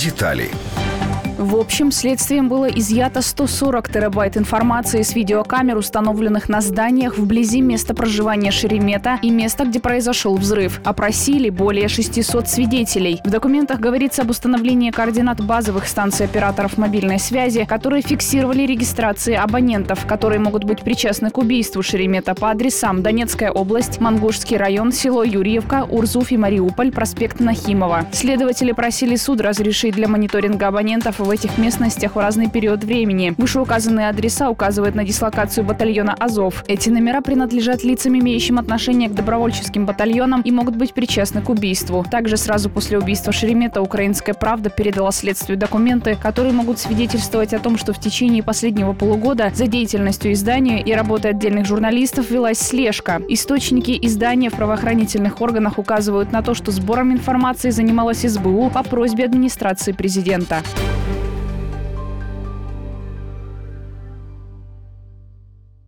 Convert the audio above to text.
Детали. В общем, следствием было изъято 140 терабайт информации с видеокамер, установленных на зданиях вблизи места проживания Шеремета и места, где произошел взрыв. Опросили более 600 свидетелей. В документах говорится об установлении координат базовых станций операторов мобильной связи, которые фиксировали регистрации абонентов, которые могут быть причастны к убийству Шеремета по адресам Донецкая область, Мангушский район, село Юрьевка, Урзуф и Мариуполь, проспект Нахимова. Следователи просили суд разрешить для мониторинга абонентов в этих местностях в разный период времени. Вышеуказанные адреса указывают на дислокацию батальона «Азов». Эти номера принадлежат лицам, имеющим отношение к добровольческим батальонам и могут быть причастны к убийству. Также сразу после убийства Шеремета «Украинская правда» передала следствию документы, которые могут свидетельствовать о том, что в течение последнего полугода за деятельностью издания и работой отдельных журналистов велась слежка. Источники издания в правоохранительных органах указывают на то, что сбором информации занималась СБУ по просьбе администрации президента.